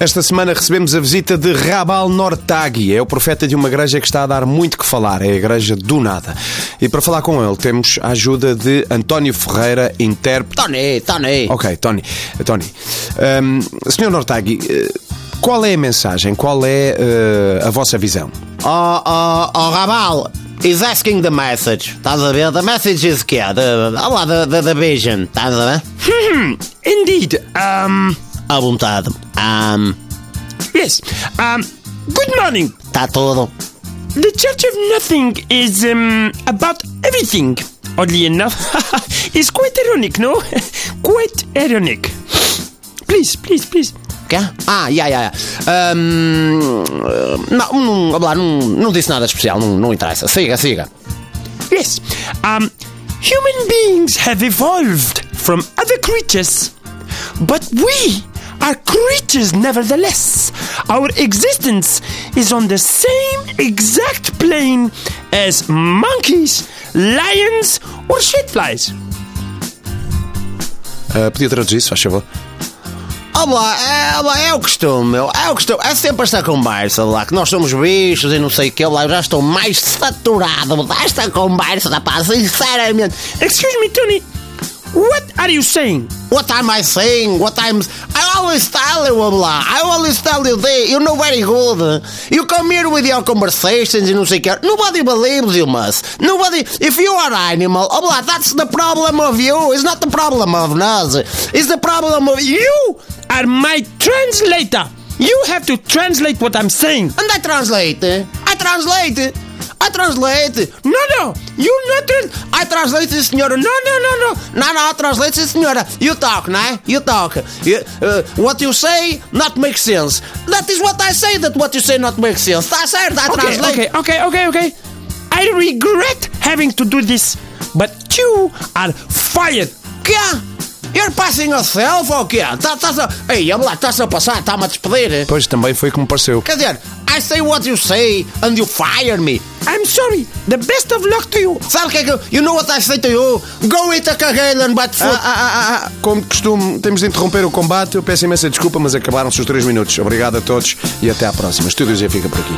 Esta semana recebemos a visita de Rabal Nortagui. É o profeta de uma igreja que está a dar muito que falar. É a igreja do nada. E para falar com ele temos a ajuda de António Ferreira, intérprete. Tony, Tony. Ok, Tony. Tony. Um, Senhor Nortagui, eh, qual é a mensagem? Qual é uh, a vossa visão? Oh, oh, oh, Rabal. He's asking the message. Estás a ver? The message is que é? The, the, the, the vision. Estás a ver? Hmm, indeed. Um, À vontade. Um, yes. Um, good morning. Está tudo. The Church of Nothing is um, about everything. Oddly enough, it's quite ironic, no? quite ironic. Please, please, please. Quê? Ah, yeah, yeah, yeah. Um, não, não, olá, não, não disse nada especial, não, não interessa. Siga, siga. Yes. Um, human beings have evolved from other creatures, but we are creatures nevertheless. Our existence is on the same exact plane as monkeys, lions, or shitflies. Uh, podia traduzir isso, faz favor? Olá, é, olá, é o costume, meu. É o costume. É sempre esta conversa lá, que nós somos bichos e não sei o que. Lá, eu já estou mais saturado desta conversa, rapaz, sinceramente. Excuse me, Tony. What are you saying? What am I saying? What I'm. I always tell you, blah. I always tell you this. You know very good. You come here with your conversations and you say, nobody believes you, must. Nobody. If you are animal, oh, blah, that's the problem of you. It's not the problem of us. It's the problem of you. Are my translator. You have to translate what I'm saying. And I translate. I translate. I translate. No, no, you not. Tra- I translate, senhora. No, no, no, no. No, no, I translate, senhora. You talk, né? You talk. You, uh, what you say not makes sense. That is what I say, that what you say not makes sense. Tá certo, I Okay, translate. okay, okay, okay, okay. I regret having to do this, but you are fired. Quê? You're passing yourself ou quê? Tá, tá, tá, ei, olha lá, estás a passar, está-me a despedir. Pois também foi como pareceu. Quer dizer, I say what you say and you fire me. I'm sorry. The best of luck to you. Sabe o que é que eu... You know what I say to you? Go eat a carreira and bate foot. Ah, ah, ah, ah, como de costume, temos de interromper o combate. Eu peço imensa desculpa, mas acabaram-se os 3 minutos. Obrigado a todos e até à próxima. Estúdios já fica por aqui.